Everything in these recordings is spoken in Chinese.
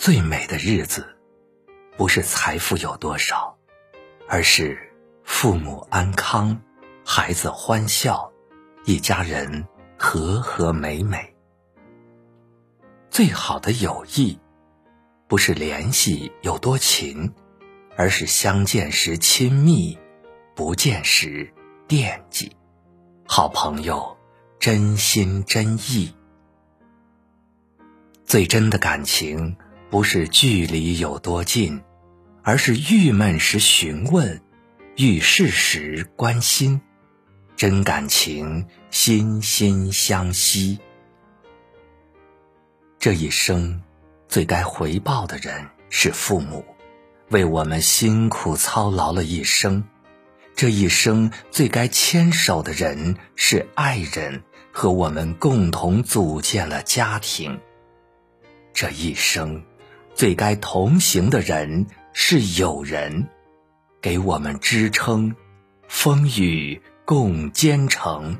最美的日子，不是财富有多少，而是父母安康，孩子欢笑，一家人和和美美。最好的友谊，不是联系有多勤，而是相见时亲密，不见时惦记。好朋友，真心真意。最真的感情，不是距离有多近，而是郁闷时询问，遇事时关心。真感情，心心相惜。这一生，最该回报的人是父母，为我们辛苦操劳了一生；这一生，最该牵手的人是爱人，和我们共同组建了家庭。这一生，最该同行的人是友人，给我们支撑，风雨共兼程。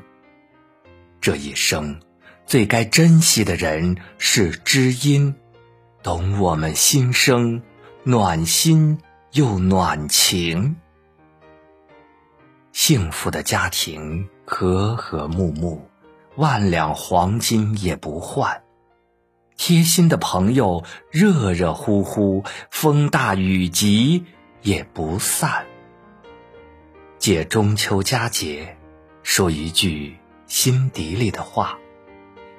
这一生，最该珍惜的人是知音，懂我们心声，暖心又暖情。幸福的家庭和和睦睦，万两黄金也不换。贴心的朋友，热热乎乎，风大雨急也不散。借中秋佳节，说一句心底里的话：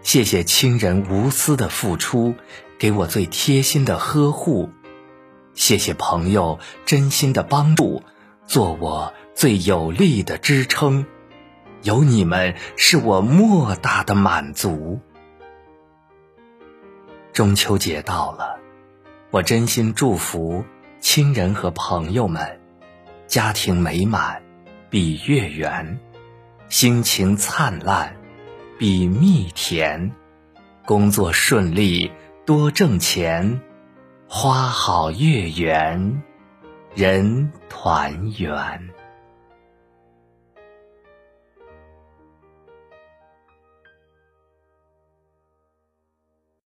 谢谢亲人无私的付出，给我最贴心的呵护；谢谢朋友真心的帮助，做我最有力的支撑。有你们，是我莫大的满足。中秋节到了，我真心祝福亲人和朋友们，家庭美满，比月圆；心情灿烂，比蜜甜；工作顺利，多挣钱；花好月圆，人团圆。